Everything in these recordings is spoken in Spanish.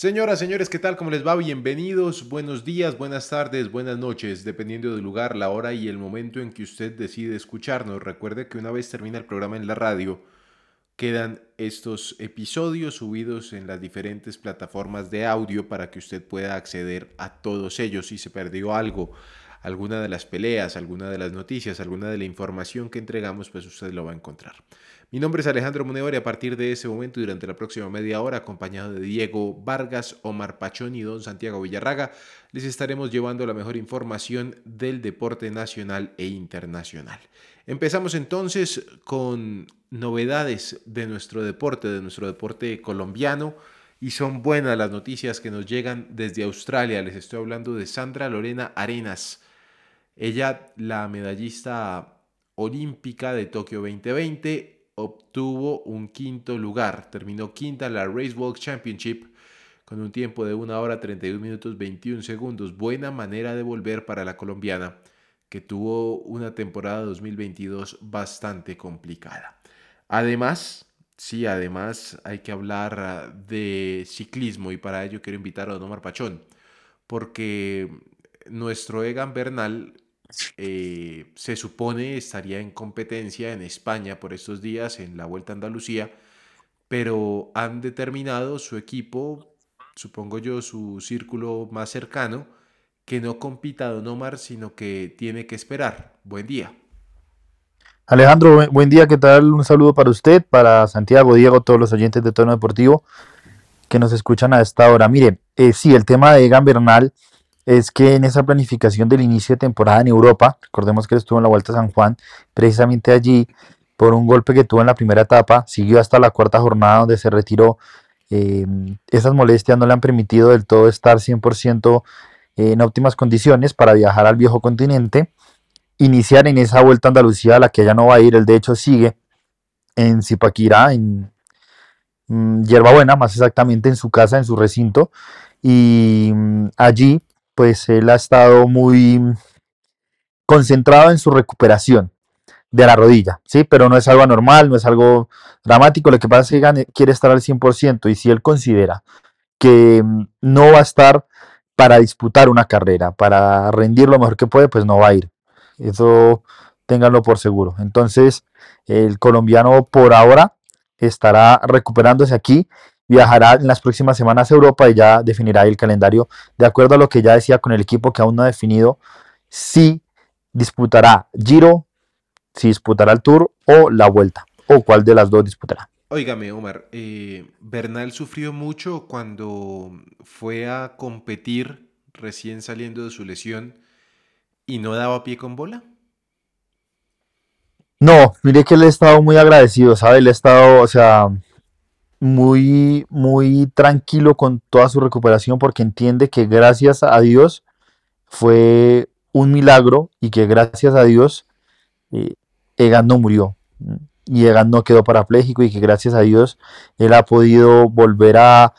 Señoras, señores, ¿qué tal? ¿Cómo les va? Bienvenidos, buenos días, buenas tardes, buenas noches, dependiendo del lugar, la hora y el momento en que usted decide escucharnos. Recuerde que una vez termina el programa en la radio, quedan estos episodios subidos en las diferentes plataformas de audio para que usted pueda acceder a todos ellos. Si se perdió algo, alguna de las peleas, alguna de las noticias, alguna de la información que entregamos, pues usted lo va a encontrar. Mi nombre es Alejandro Munevar y a partir de ese momento durante la próxima media hora, acompañado de Diego Vargas, Omar Pachón y Don Santiago Villarraga, les estaremos llevando la mejor información del deporte nacional e internacional. Empezamos entonces con novedades de nuestro deporte, de nuestro deporte colombiano. Y son buenas las noticias que nos llegan desde Australia. Les estoy hablando de Sandra Lorena Arenas. Ella, la medallista olímpica de Tokio 2020, obtuvo un quinto lugar. Terminó quinta en la Race Walk Championship con un tiempo de 1 hora 32 minutos 21 segundos. Buena manera de volver para la colombiana que tuvo una temporada 2022 bastante complicada. Además, sí, además hay que hablar ah, de ciclismo y para ello quiero invitar a Don Omar Pachón, porque nuestro Egan Bernal eh, se supone estaría en competencia en España por estos días en la Vuelta a Andalucía, pero han determinado su equipo, supongo yo, su círculo más cercano, que no compita Don Omar, sino que tiene que esperar. Buen día. Alejandro, buen día, ¿qué tal? Un saludo para usted, para Santiago, Diego, todos los oyentes de Tono Deportivo que nos escuchan a esta hora. Mire, eh, sí, el tema de Egan Bernal es que en esa planificación del inicio de temporada en Europa, recordemos que estuvo en la Vuelta a San Juan, precisamente allí, por un golpe que tuvo en la primera etapa, siguió hasta la cuarta jornada donde se retiró. Em, esas molestias no le han permitido del todo estar 100% en óptimas condiciones para viajar al viejo continente, iniciar en esa Vuelta a Andalucía a la que ya no va a ir, él de hecho sigue en Zipaquirá, en mm, Buena, más exactamente en su casa, en su recinto, y mm, allí pues él ha estado muy concentrado en su recuperación de la rodilla, ¿sí? Pero no es algo anormal, no es algo dramático, lo que pasa es que quiere estar al 100% y si él considera que mm, no va a estar para disputar una carrera, para rendir lo mejor que puede, pues no va a ir. Eso ténganlo por seguro. Entonces, el colombiano por ahora estará recuperándose aquí viajará en las próximas semanas a Europa y ya definirá el calendario de acuerdo a lo que ya decía con el equipo que aún no ha definido si disputará Giro, si disputará el Tour o la Vuelta, o cuál de las dos disputará. Óigame, Omar, eh, Bernal sufrió mucho cuando fue a competir recién saliendo de su lesión y no daba pie con bola. No, mire que él ha estado muy agradecido, ¿sabe? Él ha estado, o sea, muy, muy tranquilo con toda su recuperación porque entiende que gracias a Dios fue un milagro y que gracias a Dios eh, Egan no murió y Egan no quedó parapléjico y que gracias a Dios él ha podido volver a,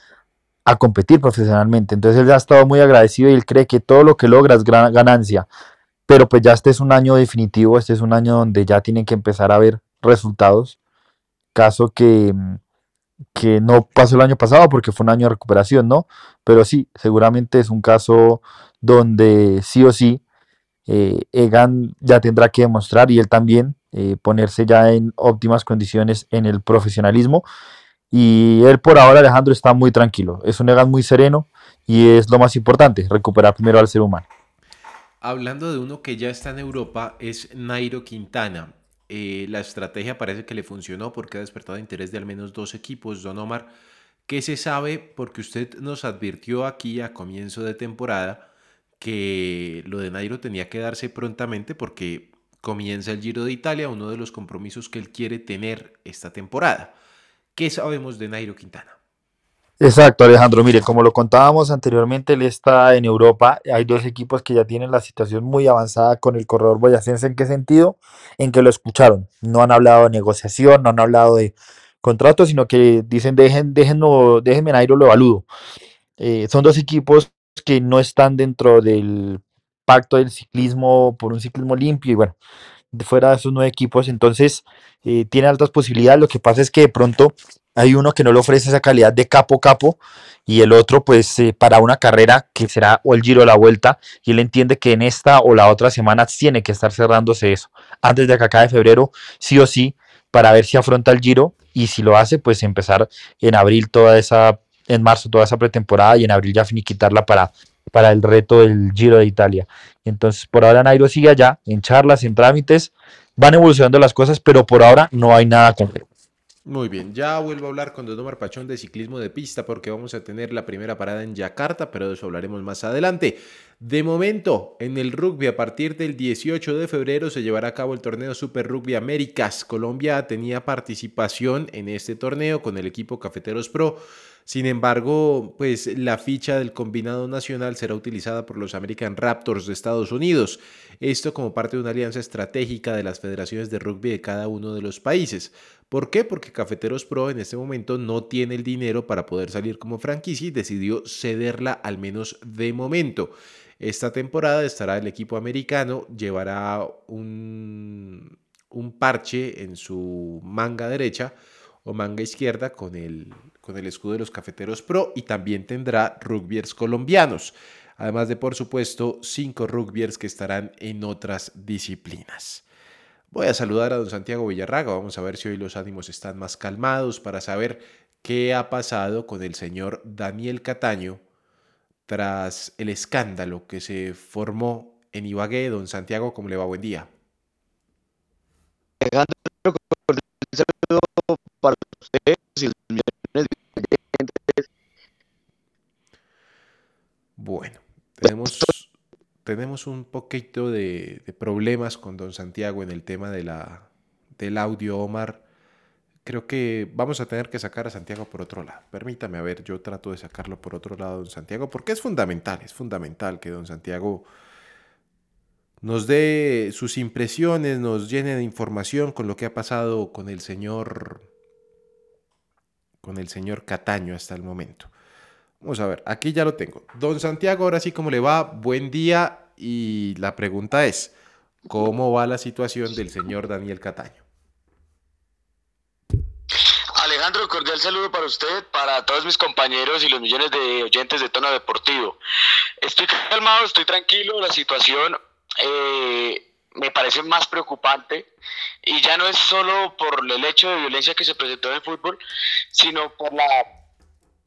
a competir profesionalmente. Entonces él ha estado muy agradecido y él cree que todo lo que logra es gran ganancia. Pero pues ya este es un año definitivo, este es un año donde ya tienen que empezar a ver resultados. Caso que, que no pasó el año pasado porque fue un año de recuperación, ¿no? Pero sí, seguramente es un caso donde sí o sí eh, Egan ya tendrá que demostrar y él también eh, ponerse ya en óptimas condiciones en el profesionalismo. Y él por ahora, Alejandro, está muy tranquilo. Es un Egan muy sereno y es lo más importante, recuperar primero al ser humano. Hablando de uno que ya está en Europa, es Nairo Quintana. Eh, la estrategia parece que le funcionó porque ha despertado interés de al menos dos equipos. Don Omar, ¿qué se sabe? Porque usted nos advirtió aquí a comienzo de temporada que lo de Nairo tenía que darse prontamente porque comienza el Giro de Italia, uno de los compromisos que él quiere tener esta temporada. ¿Qué sabemos de Nairo Quintana? Exacto, Alejandro. Mire, como lo contábamos anteriormente, él está en Europa. Hay dos equipos que ya tienen la situación muy avanzada con el corredor boyacense. ¿En qué sentido? En que lo escucharon. No han hablado de negociación, no han hablado de contrato, sino que dicen, dejen, déjenlo, déjenme Nairo, lo evalúo. Eh, son dos equipos que no están dentro del pacto del ciclismo por un ciclismo limpio y bueno, fuera de esos nueve equipos, entonces eh, tiene altas posibilidades. Lo que pasa es que de pronto hay uno que no le ofrece esa calidad de capo capo y el otro pues eh, para una carrera que será o el giro o la vuelta y él entiende que en esta o la otra semana tiene que estar cerrándose eso antes de que acabe febrero sí o sí para ver si afronta el giro y si lo hace pues empezar en abril toda esa en marzo toda esa pretemporada y en abril ya finiquitarla para para el reto del Giro de Italia. Entonces, por ahora Nairo sigue allá, en charlas, en trámites, van evolucionando las cosas, pero por ahora no hay nada concreto. Muy bien, ya vuelvo a hablar con Don Omar Pachón de ciclismo de pista porque vamos a tener la primera parada en Yakarta, pero de eso hablaremos más adelante. De momento, en el rugby, a partir del 18 de febrero se llevará a cabo el torneo Super Rugby Américas. Colombia tenía participación en este torneo con el equipo Cafeteros Pro. Sin embargo, pues la ficha del combinado nacional será utilizada por los American Raptors de Estados Unidos. Esto como parte de una alianza estratégica de las federaciones de rugby de cada uno de los países. ¿Por qué? Porque Cafeteros Pro en este momento no tiene el dinero para poder salir como franquicia y decidió cederla al menos de momento. Esta temporada estará el equipo americano, llevará un, parche en su manga derecha o manga izquierda con el, con el escudo de los Cafeteros Pro y también tendrá rugbyers colombianos, además de por supuesto cinco rugbyers que estarán en otras disciplinas. Voy a saludar a don Santiago Villarraga, vamos a ver si hoy los ánimos están más calmados para saber qué ha pasado con el señor Daniel Cataño tras el escándalo que se formó en Ibagué. Don Santiago, ¿cómo le va? Buen día. para Bueno, tenemos, tenemos un poquito de, problemas con don Santiago en el tema de la, del audio, Omar. Creo que vamos a tener que sacar a Santiago por otro lado. Permítame, a ver, yo trato de sacarlo por otro lado, don Santiago, porque es fundamental, es fundamental que don Santiago nos dé sus impresiones, nos llene de información con lo que ha pasado con el señor con el señor Cataño hasta el momento. Vamos a ver, aquí ya lo tengo. Don Santiago, ahora sí, ¿cómo le va? Buen día. Y la pregunta es, ¿cómo va la situación del señor Daniel Cataño? Alejandro, cordial saludo para usted, para todos mis compañeros y los millones de oyentes de Tono Deportivo. Estoy calmado, estoy tranquilo, la situación eh, me parece más preocupante y ya no es solo por el hecho de violencia que se presentó en el fútbol, sino por la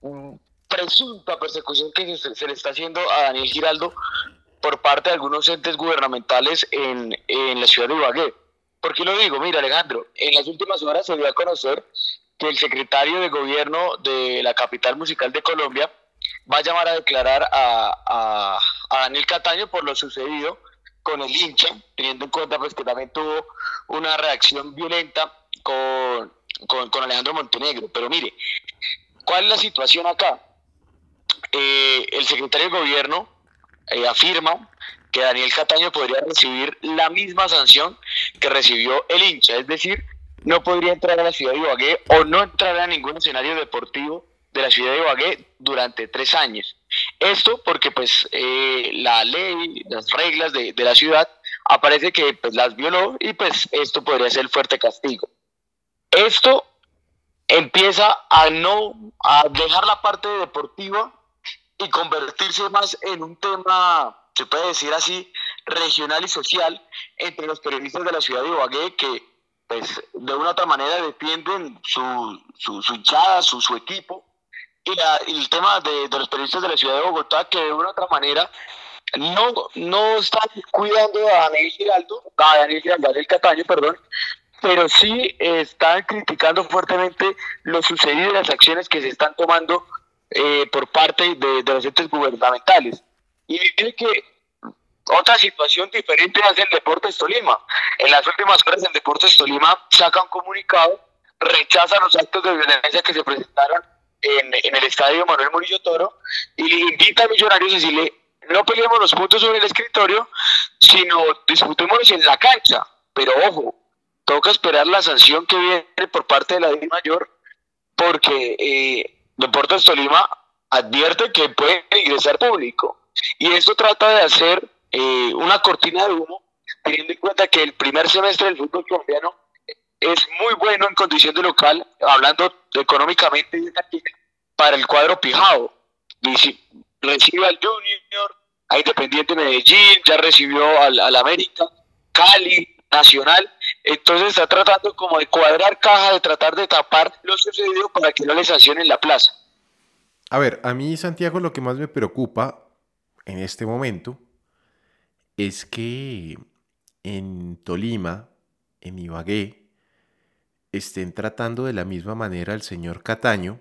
mm, presunta persecución que se, le está haciendo a Daniel Giraldo por parte de algunos entes gubernamentales en, en la ciudad de Ibagué. ¿Por qué lo digo? Mira, Alejandro, en las últimas horas se dio a conocer el secretario de gobierno de la capital musical de Colombia va a llamar a declarar a, a, a Daniel Cataño por lo sucedido con el hincha, teniendo en cuenta pues, que también tuvo una reacción violenta con, con, con Alejandro Montenegro. Pero mire, ¿cuál es la situación acá? Eh, el secretario de gobierno eh, afirma que Daniel Cataño podría recibir la misma sanción que recibió el hincha, es decir, no podría entrar a la ciudad de Ibagué o no entrar a ningún escenario deportivo de la ciudad de Ibagué durante tres años. Esto porque pues eh, la ley, las reglas de, la ciudad aparece que pues, las violó y pues esto podría ser fuerte castigo. Esto empieza a no a dejar la parte deportiva y convertirse más en un tema, se puede decir así, regional y social entre los periodistas de la ciudad de Ibagué que pues de una u otra manera defienden su, su, su hinchada, su, su equipo y, la, el tema de, de, los periodistas de la ciudad de Bogotá que de una u otra manera no, no están cuidando a Daniel Giraldo, a Daniel Giraldo, Daniel Cataño, perdón, pero sí están criticando fuertemente lo sucedido y las acciones que se están tomando eh, por parte de, de, los entes gubernamentales. Y dice que otra situación diferente es el Deportes Tolima. En las últimas horas el Deportes Tolima saca un comunicado, rechaza los actos de violencia que se presentaron en, el estadio Manuel Murillo Toro y le invita a Millonarios a decirle no peleemos los puntos sobre el escritorio, sino disputémoslos en la cancha. Pero ojo, toca esperar la sanción que viene por parte de la Di Mayor, porque eh, Deportes Tolima advierte que puede ingresar público. Y esto trata de hacer eh, una cortina de humo teniendo en cuenta que el primer semestre del fútbol colombiano es muy bueno en condición de local, hablando económicamente para el cuadro pijado. Recibe al Junior, a Independiente Medellín, ya recibió al, al América, Cali, Nacional. Entonces está tratando como de cuadrar caja, de tratar de tapar lo sucedido para que no le sancionen la plaza. A ver, a mí Santiago lo que más me preocupa en este momento es que en Tolima, en Ibagué, estén tratando de la misma manera al señor Cataño,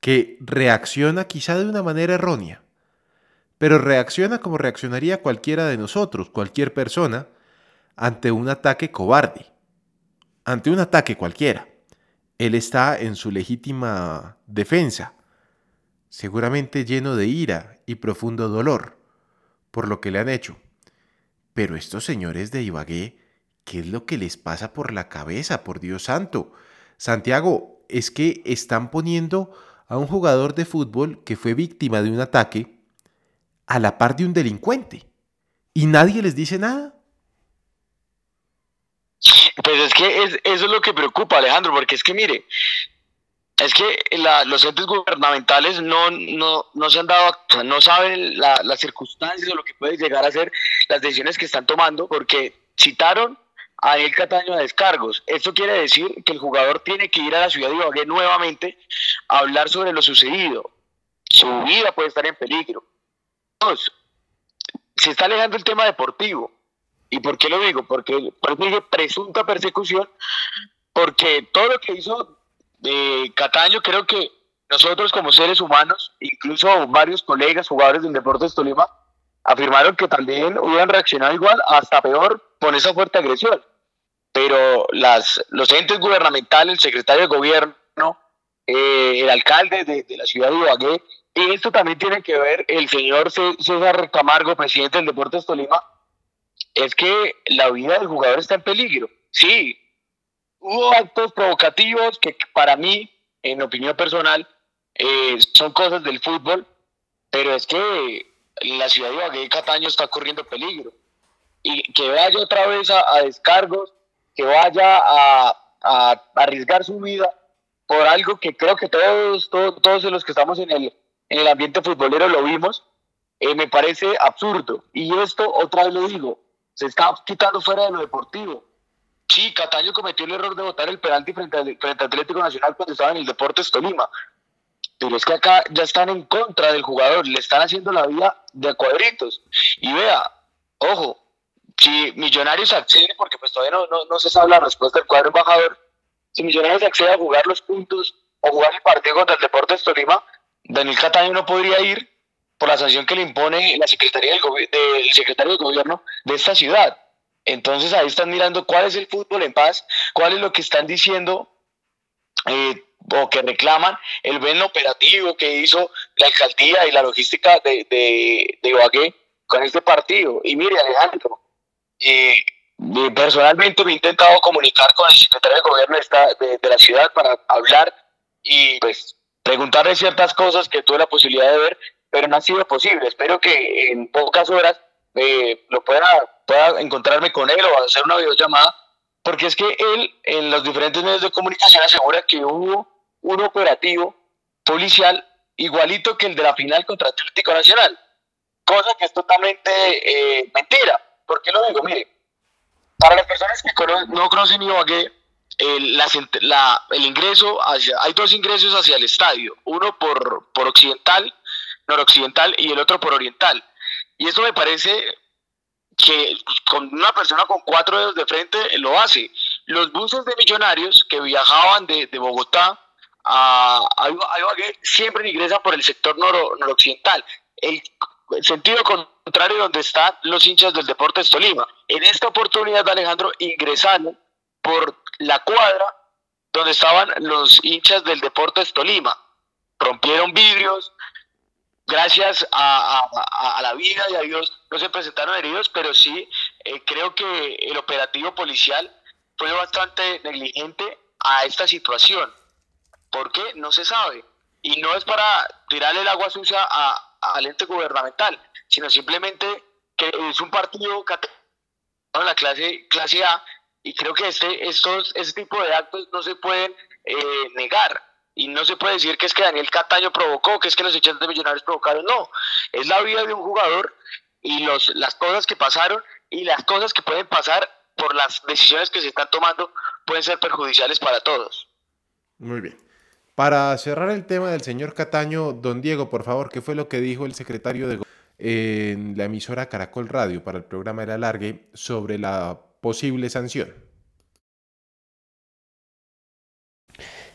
que reacciona quizá de una manera errónea, pero reacciona como reaccionaría cualquiera de nosotros, cualquier persona, ante un ataque cobarde, ante un ataque cualquiera. Él está en su legítima defensa, seguramente lleno de ira y profundo dolor por lo que le han hecho. Pero estos señores de Ibagué, ¿qué es lo que les pasa por la cabeza, por Dios santo? Santiago, es que están poniendo a un jugador de fútbol que fue víctima de un ataque a la par de un delincuente. Y nadie les dice nada. Pues es que eso es lo que preocupa, Alejandro, porque es que mire, es que los entes gubernamentales no, no, no se han dado, no saben las circunstancias o lo que puede llegar a ser las decisiones que están tomando, porque citaron a El Cataño a descargos. Esto quiere decir que el jugador tiene que ir a la ciudad de Ibagué nuevamente a hablar sobre lo sucedido. Su vida puede estar en peligro. Dos, se está alejando el tema deportivo. ¿Y por qué lo digo? Porque por presunta persecución, porque todo lo que hizo de Cataño, creo que nosotros como seres humanos, incluso varios colegas, jugadores del Deportes Tolima, afirmaron que también hubieran reaccionado igual, hasta peor, con esa fuerte agresión. Pero las, los entes gubernamentales, el secretario de gobierno, eh, el alcalde de, de, la ciudad de Ibagué, y esto también tiene que ver el señor César Camargo, presidente del Deportes Tolima, es que la vida del jugador está en peligro. Sí, hubo actos provocativos que para mí, en opinión personal, eh, son cosas del fútbol, pero es que la ciudad de Ibagué y Cataño está corriendo peligro. Y que vaya otra vez a, descargos, que vaya a, arriesgar su vida por algo que creo que todos, todos, todos los que estamos en el, en el ambiente futbolero lo vimos, eh, me parece absurdo. Y esto, otra vez lo digo, se está quitando fuera de lo deportivo. Sí, Cataño cometió el error de votar el penalti frente, al, frente Atlético Nacional cuando estaba en el Deportes Tolima. Pero es que acá ya están en contra del jugador, le están haciendo la vida de cuadritos. Y vea, ojo, si Millonarios accede, porque pues todavía no, no, se sabe la respuesta del cuadro embajador, si Millonarios accede a jugar los puntos o jugar el partido contra el Deportes Tolima, Daniel Cataño no podría ir por la sanción que le impone la Secretaría del, del secretario de Gobierno de esta ciudad. Entonces ahí están mirando cuál es el fútbol en paz, cuál es lo que están diciendo eh, o que reclaman el buen operativo que hizo la alcaldía y la logística de, de, Ibagué con este partido. Y mire, Alejandro, eh, personalmente me he intentado comunicar con el secretario de gobierno de, esta, de, de la ciudad para hablar y pues preguntarle ciertas cosas que tuve la posibilidad de ver, pero no ha sido posible. Espero que en pocas horas eh, lo pueda, pueda encontrarme con él o hacer una videollamada, porque es que él en los diferentes medios de comunicación asegura que hubo un operativo policial igualito que el de la final contra Atlético Nacional, cosa que es totalmente eh, mentira. ¿Por qué lo digo? Mire, para las personas que no conocen Ibagué, el, la, el ingreso hacia, hay dos ingresos hacia el estadio, uno por, por occidental, noroccidental y el otro por oriental. Y eso me parece que con una persona con cuatro dedos de frente lo hace. Los buses de millonarios que viajaban de, Bogotá a, a, siempre ingresan por el sector noroccidental. El, sentido contrario donde están los hinchas del Deportes Tolima. En esta oportunidad, Alejandro, ingresaron por la cuadra donde estaban los hinchas del Deportes Tolima. Rompieron vidrios, gracias a, la vida y a Dios no se presentaron heridos, pero sí eh, creo que el operativo policial fue bastante negligente a esta situación. ¿Por qué? No se sabe. Y no es para tirarle el agua sucia al ente gubernamental, sino simplemente que es un partido en la clase, clase A y creo que este, estos, este tipo de actos no se pueden eh, negar. Y no se puede decir que es que Daniel Cataño provocó, que es que los hinchas de Millonarios provocaron. No, es la vida de un jugador y los, las cosas que pasaron y las cosas que pueden pasar por las decisiones que se están tomando pueden ser perjudiciales para todos. Muy bien. Para cerrar el tema del señor Cataño, don Diego, por favor, ¿qué fue lo que dijo el secretario de en la emisora Caracol Radio para el programa El Alargue sobre la posible sanción?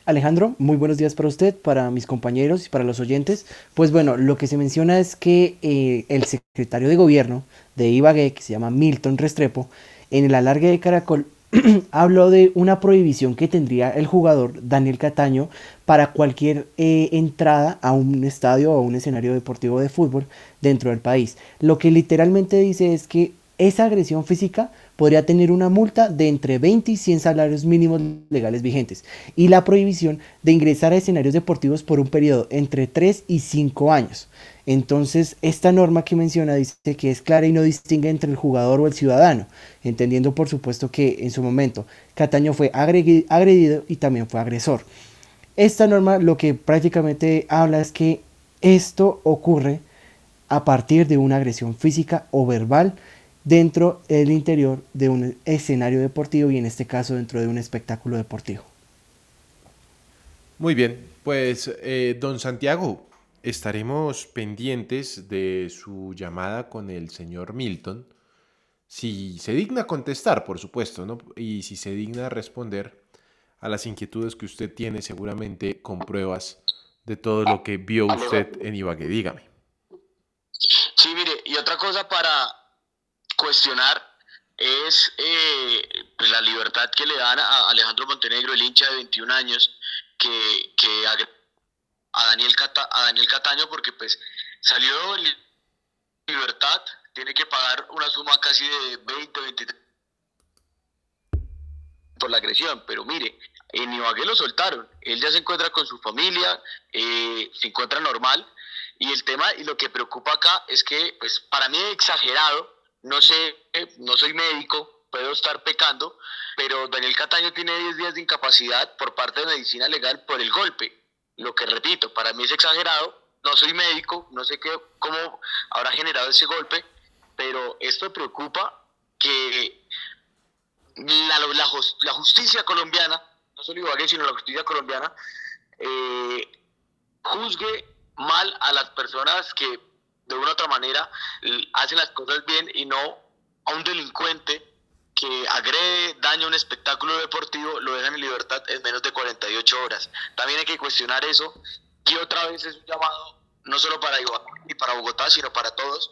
Alejandro, muy buenos días para usted, para mis compañeros y para los oyentes. Pues bueno, lo que se menciona es que eh, el secretario de gobierno de Ibagué, que se llama Milton Restrepo, en el alargue de Caracol habló de una prohibición que tendría el jugador Daniel Cataño para cualquier eh, entrada a un estadio o a un escenario deportivo de fútbol dentro del país. Lo que literalmente dice es que esa agresión física podría tener una multa de entre 20 y 100 salarios mínimos legales vigentes y la prohibición de ingresar a escenarios deportivos por un periodo entre 3 y 5 años. Entonces, esta norma que menciona dice que es clara y no distingue entre el jugador o el ciudadano, entendiendo por supuesto que en su momento Cataño fue agredido y también fue agresor. Esta norma lo que prácticamente habla es que esto ocurre a partir de una agresión física o verbal dentro del interior de un escenario deportivo y en este caso dentro de un espectáculo deportivo. Muy bien, pues eh, don Santiago, estaremos pendientes de su llamada con el señor Milton. Si se digna contestar, por supuesto, ¿no? Y si se digna responder a las inquietudes que usted tiene, seguramente con pruebas de todo lo que vio usted en Ibagué. Dígame. Sí, mire, y otra cosa para, cuestionar es eh, pues, la libertad que le dan a Alejandro Montenegro, el hincha de 21 años, que, que a, Daniel a Daniel Cataño, porque pues salió en libertad, tiene que pagar una suma casi de 20, 23 por la agresión, pero mire, en Ibagué lo soltaron, él ya se encuentra con su familia, eh, se encuentra normal, y el tema y lo que preocupa acá es que, pues para mí es exagerado no sé, no soy médico, puedo estar pecando, pero Daniel Cataño tiene 10 días de incapacidad por parte de medicina legal por el golpe. Lo que repito, para mí es exagerado, no soy médico, no sé qué, cómo habrá generado ese golpe, pero esto preocupa que la, la, justicia colombiana, no solo Ibagué, sino la justicia colombiana, eh, juzgue mal a las personas que de una otra manera hace las cosas bien y no a un delincuente que agrede, daña un espectáculo deportivo, lo dejan en libertad en menos de 48 horas. También hay que cuestionar eso y otra vez es un llamado no solo para Iguala y para Bogotá, sino para todos,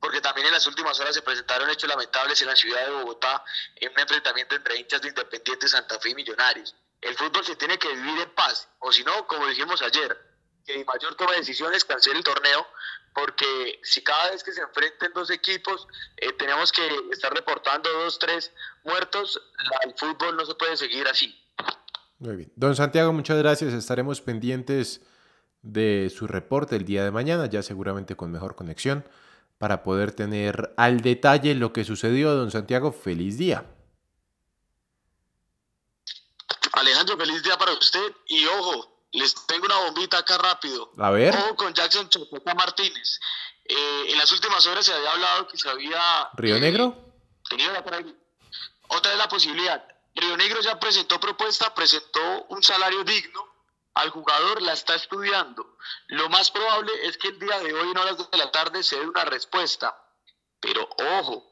porque también en las últimas horas se presentaron hechos lamentables en la ciudad de Bogotá en un enfrentamiento entre hinchas de Independiente Santa Fe y Millonarios. El fútbol se tiene que vivir en paz, o si no, como dijimos ayer, que mayor toma de decisiones cancele el torneo, porque si cada vez que se enfrenten dos equipos eh, tenemos que estar reportando dos, tres muertos, el fútbol no se puede seguir así. Muy bien. Don Santiago, muchas gracias. Estaremos pendientes de su reporte el día de mañana, ya seguramente con mejor conexión, para poder tener al detalle lo que sucedió. Don Santiago, feliz día. Alejandro, feliz día para usted y ojo, les tengo una bombita acá rápido. A ver. Ojo con Jackson Chocota Martínez. Eh, en las últimas horas se había hablado que se había... ¿Río eh, Negro? Tenido la, otra es la posibilidad. Río Negro ya presentó propuesta, presentó un salario digno al jugador, la está estudiando. Lo más probable es que el día de hoy, en horas de la tarde, se dé una respuesta. Pero ojo,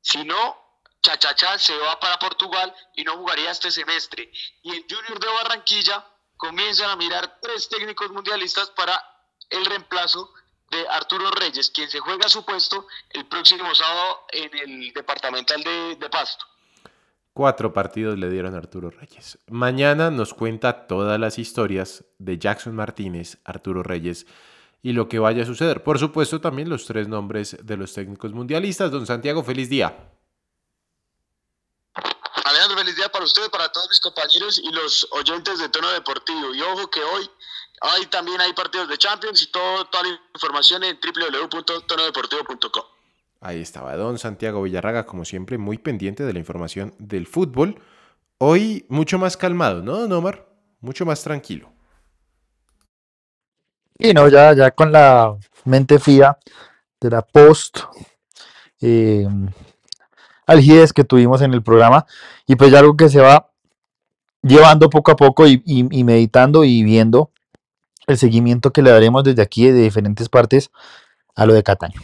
si no, Chachachá se va para Portugal y no jugaría este semestre. Y el Junior de Barranquilla comienzan a mirar tres técnicos mundialistas para el reemplazo de Arturo Reyes, quien se juega su puesto el próximo sábado en el departamental de, Pasto. Cuatro partidos le dieron a Arturo Reyes. Mañana nos cuenta todas las historias de Jackson Martínez, Arturo Reyes y lo que vaya a suceder. Por supuesto, también los tres nombres de los técnicos mundialistas. Don Santiago, feliz día. Alejandro, feliz día para usted, para todos mis compañeros y los oyentes de Tono Deportivo. Y ojo que hoy hay también hay partidos de Champions y todo, toda la información en www.tonodeportivo.com. Ahí estaba don Santiago Villarraga, como siempre, muy pendiente de la información del fútbol. Hoy mucho más calmado, ¿no, don Omar? Mucho más tranquilo. Y no, ya, ya con la mente fría de la post eh, algides que tuvimos en el programa. Y pues ya algo que se va llevando poco a poco y- y meditando y viendo el seguimiento que le daremos desde aquí de diferentes partes a lo de Cataño.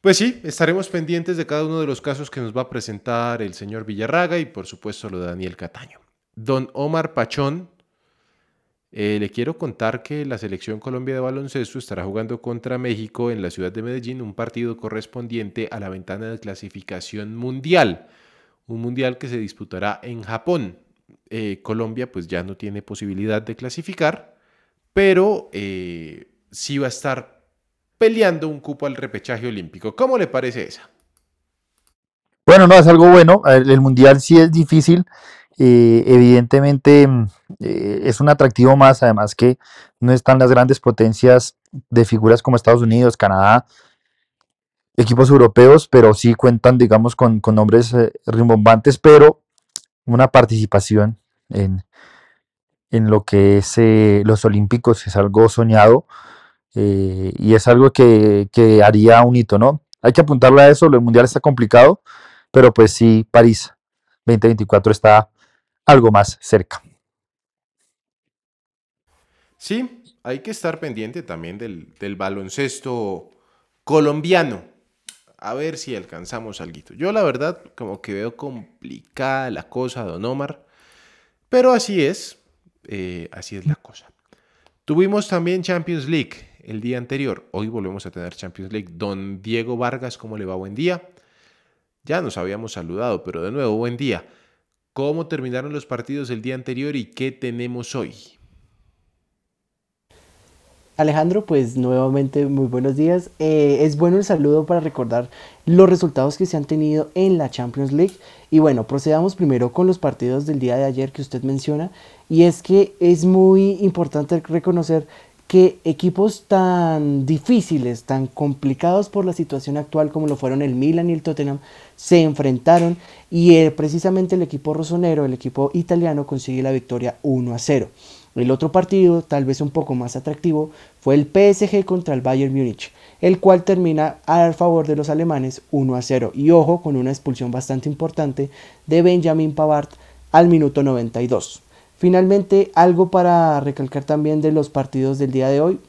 Pues sí, estaremos pendientes de cada uno de los casos que nos va a presentar el señor Villarraga y por supuesto lo de Daniel Cataño. Don Omar Pachón, eh, le quiero contar que la selección Colombia de baloncesto estará jugando contra México en la ciudad de Medellín, un partido correspondiente a la ventana de clasificación mundial, un mundial que se disputará en Japón. Eh, Colombia pues ya no tiene posibilidad de clasificar, pero eh, sí va a estar peleando un cupo al repechaje olímpico. ¿Cómo le parece esa? Bueno, no, es algo bueno. El mundial sí es difícil. Eh, evidentemente mm, eh, es un atractivo más, además que no están las grandes potencias de figuras como Estados Unidos, Canadá, equipos europeos, pero sí cuentan, digamos, con, con nombres eh, rimbombantes, pero una participación en, en lo que es eh, los Olímpicos es algo soñado y es algo que, que haría un hito, ¿no? Hay que apuntarle a eso, el mundial está complicado, pero pues sí, París 2024 está algo más cerca. Sí, hay que estar pendiente también del, baloncesto colombiano. A ver si alcanzamos algo. Yo la verdad como que veo complicada la cosa, don Omar. Pero así es, eh, así es la cosa. Tuvimos también Champions League el día anterior. Hoy volvemos a tener Champions League. Don Diego Vargas, ¿cómo le va? Buen día. Ya nos habíamos saludado, pero de nuevo, buen día. ¿Cómo terminaron los partidos el día anterior y qué tenemos hoy? Alejandro, pues nuevamente muy buenos días. Eh, es bueno el saludo para recordar los resultados que se han tenido en la Champions League. Y bueno, procedamos primero con los partidos del día de ayer que usted menciona. Y es que es muy importante reconocer que equipos tan difíciles, tan complicados por la situación actual como lo fueron el Milan y el Tottenham, se enfrentaron y eh, precisamente el equipo rosonero, el equipo italiano, consigue la victoria 1 a 0. El otro partido, tal vez un poco más atractivo, fue el PSG contra el Bayern Múnich, el cual termina a favor de los alemanes 1 a 0. Y ojo, con una expulsión bastante importante de Benjamin Pavard al minuto 92. Finalmente, algo para recalcar también de los partidos del día de hoy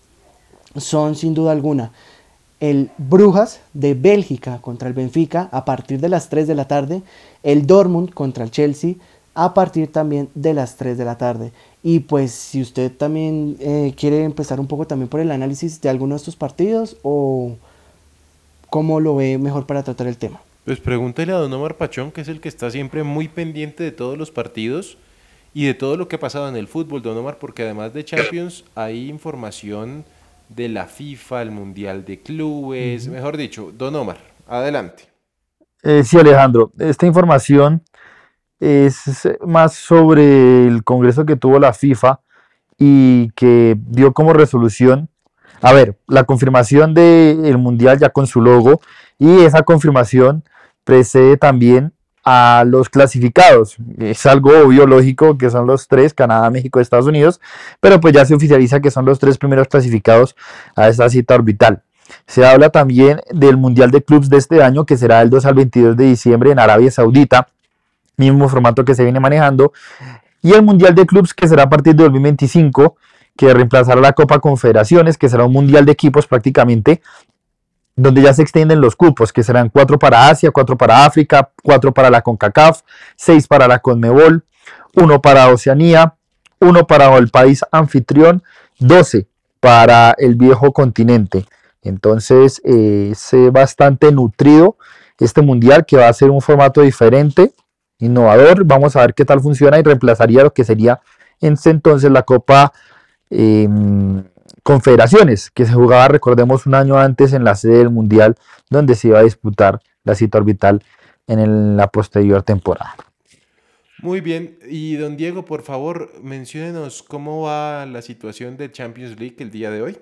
son sin duda alguna el Brujas de Bélgica contra el Benfica a partir de las 3 de la tarde, el Dortmund contra el Chelsea a partir también de las 3 de la tarde. Y pues si usted también eh, quiere empezar un poco también por el análisis de alguno de estos partidos o cómo lo ve mejor para tratar el tema. Pues pregúntele a don Omar Pachón, que es el que está siempre muy pendiente de todos los partidos y de todo lo que ha pasado en el fútbol, don Omar, porque además de Champions hay información de la FIFA, el Mundial de Clubes, mejor dicho, don Omar, adelante. Eh, sí, Alejandro, esta información es más sobre el congreso que tuvo la FIFA y que dio como resolución, a ver, la confirmación del Mundial ya con su logo y esa confirmación precede también a los clasificados. Es algo obvio, lógico, que son los tres, Canadá, México, Estados Unidos, pero pues ya se oficializa que son los tres primeros clasificados a esta cita orbital. Se habla también del Mundial de Clubs de este año, que será el 2 al 22 de diciembre en Arabia Saudita, mismo formato que se viene manejando, y el Mundial de Clubs, que será a partir de 2025, que reemplazará la Copa Confederaciones, que será un Mundial de equipos prácticamente, donde ya se extienden los cupos, que serán cuatro para Asia, cuatro para África, cuatro para la CONCACAF, seis para la CONMEBOL, uno para Oceanía, uno para el país anfitrión, 12 para el viejo continente. Entonces, eh, bastante nutrido este mundial que va a ser un formato diferente, innovador. Vamos a ver qué tal funciona y reemplazaría lo que sería en ese entonces la Copa eh, Confederaciones, que se jugaba, recordemos, un año antes en la sede del mundial, donde se iba a disputar la cita orbital en la posterior temporada. Muy bien, y don Diego, por favor, menciónenos cómo va la situación de Champions League el día de hoy.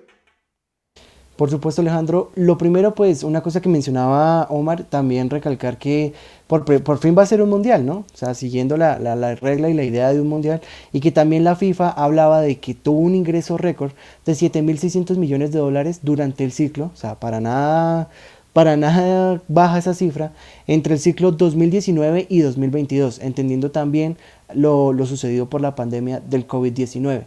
Por supuesto, Alejandro. Lo primero, pues, una cosa que mencionaba Omar, también recalcar que por, fin va a ser un mundial, ¿no? O sea, siguiendo la, regla y la idea de un mundial. Y que también la FIFA hablaba de que tuvo un ingreso récord de 7.600 millones de dólares durante el ciclo. O sea, para nada, para nada baja esa cifra entre el ciclo 2019 y 2022, entendiendo también lo, lo sucedido por la pandemia del COVID-19.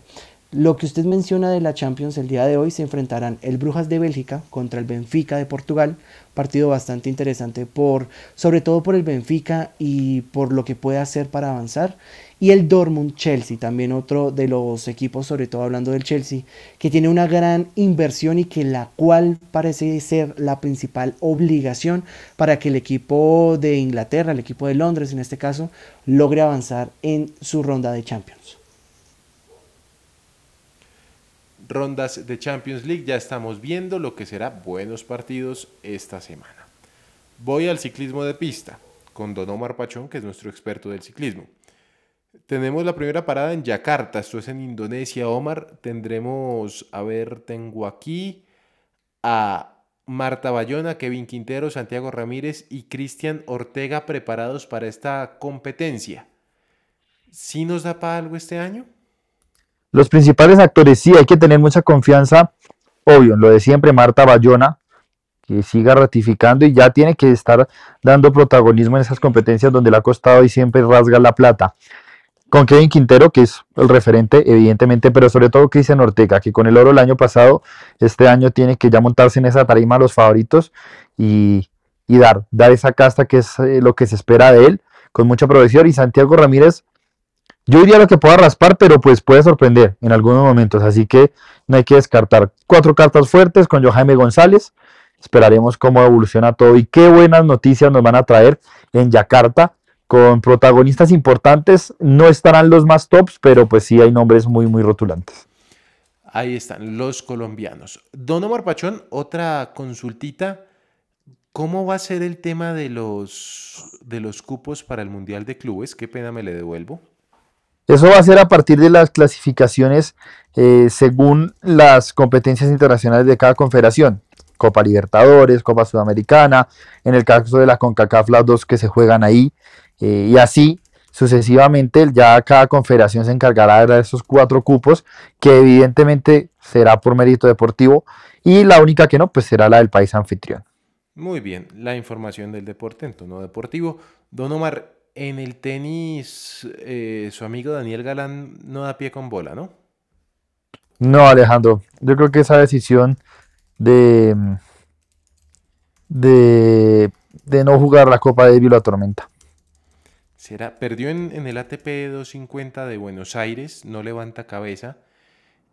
Lo que usted menciona de la Champions el día de hoy se enfrentarán el Brujas de Bélgica contra el Benfica de Portugal, partido bastante interesante por sobre todo por el Benfica y por lo que puede hacer para avanzar y el Dortmund Chelsea, también otro de los equipos, sobre todo hablando del Chelsea, que tiene una gran inversión y que la cual parece ser la principal obligación para que el equipo de Inglaterra, el equipo de Londres en este caso, logre avanzar en su ronda de Champions. Rondas de Champions League. Ya estamos viendo lo que será buenos partidos esta semana. Voy al ciclismo de pista con Don Omar Pachón, que es nuestro experto del ciclismo. Tenemos la primera parada en Yakarta, esto es en Indonesia, Omar. Tendremos, a ver, tengo aquí a Marta Bayona, Kevin Quintero, Santiago Ramírez y Cristian Ortega preparados para esta competencia. ¿Sí nos da para algo este año? Los principales actores, sí, hay que tener mucha confianza, obvio, lo de siempre, Marta Bayona, que siga ratificando y ya tiene que estar dando protagonismo en esas competencias donde le ha costado y siempre rasga la plata. Con Kevin Quintero, que es el referente, evidentemente, pero sobre todo Cristian Ortega, que con el oro el año pasado, este año tiene que ya montarse en esa tarima a los favoritos y, y dar, dar esa casta que es eh, lo que se espera de él, con mucha progresión. Y Santiago Ramírez, yo diría lo que pueda raspar, pero pues puede sorprender en algunos momentos. Así que no hay que descartar. Cuatro cartas fuertes con Joaime González. Esperaremos cómo evoluciona todo y qué buenas noticias nos van a traer en Yakarta con protagonistas importantes. No estarán los más tops, pero pues sí hay nombres muy, muy rotulantes. Ahí están los colombianos. Don Omar Pachón, otra consultita. ¿Cómo va a ser el tema de los, de los cupos para el Mundial de Clubes? Qué pena me le devuelvo. Eso va a ser a partir de las clasificaciones eh, según las competencias internacionales de cada confederación. Copa Libertadores, Copa Sudamericana, en el caso de la CONCACAF, las dos que se juegan ahí, eh, y así sucesivamente, ya cada confederación se encargará de esos cuatro cupos, que evidentemente será por mérito deportivo, y la única que no, pues será la del país anfitrión. Muy bien, la información del deporte en tono deportivo. Don Omar, en el tenis, eh, su amigo Daniel Galán no da pie con bola, ¿no? No, Alejandro. Yo creo que esa decisión de, de, de no jugar la Copa de lo atormenta. Será, perdió en, en, el ATP 250 de Buenos Aires, no levanta cabeza.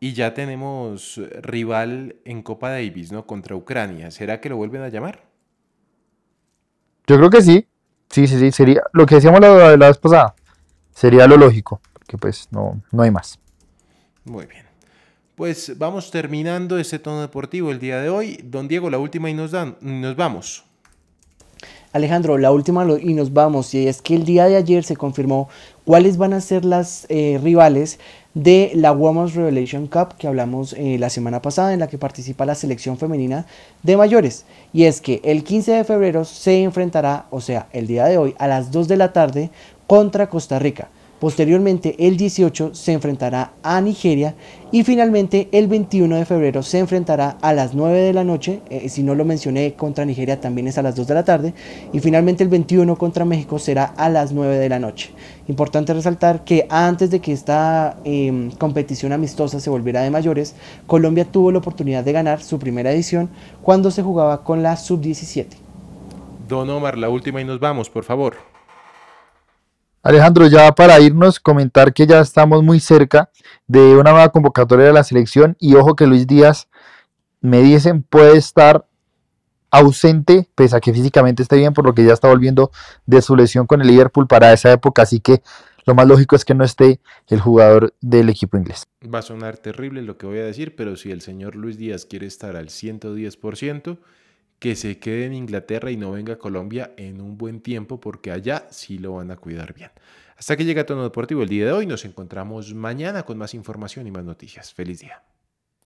Y ya tenemos rival en Copa Davis, ¿no? Contra Ucrania. ¿Será que lo vuelven a llamar? Yo creo que sí. Sí, sí, sí, sería lo que decíamos la, la vez pasada, sería lo lógico, porque pues no, no hay más. Muy bien. Pues vamos terminando este tono deportivo el día de hoy. Don Diego, la última y nos, dan, nos vamos. Alejandro, la última y nos vamos. Y es que el día de ayer se confirmó cuáles van a ser las eh, rivales de la Women's Revelation Cup que hablamos eh, la semana pasada en la que participa la selección femenina de mayores. Y es que el 15 de febrero se enfrentará, o sea, el día de hoy a las 2 de la tarde contra Costa Rica. Posteriormente, el 18 se enfrentará a Nigeria y finalmente el 21 de febrero se enfrentará a las 9 de la noche. Eh, si no lo mencioné, contra Nigeria también es a las 2 de la tarde. Y finalmente el 21 contra México será a las 9 de la noche. Importante resaltar que antes de que esta eh, competición amistosa se volviera de mayores, Colombia tuvo la oportunidad de ganar su primera edición cuando se jugaba con la sub-17. Don Omar, la última y nos vamos, por favor. Alejandro, ya para irnos, comentar que ya estamos muy cerca de una nueva convocatoria de la selección y ojo que Luis Díaz, me dicen, puede estar ausente, pese a que físicamente esté bien, por lo que ya está volviendo de su lesión con el Liverpool para esa época, así que lo más lógico es que no esté el jugador del equipo inglés. Va a sonar terrible lo que voy a decir, pero si el señor Luis Díaz quiere estar al 110%, que se quede en Inglaterra y no venga a Colombia en un buen tiempo porque allá sí lo van a cuidar bien. Hasta que llega Tono Deportivo el día de hoy, nos encontramos mañana con más información y más noticias. Feliz día.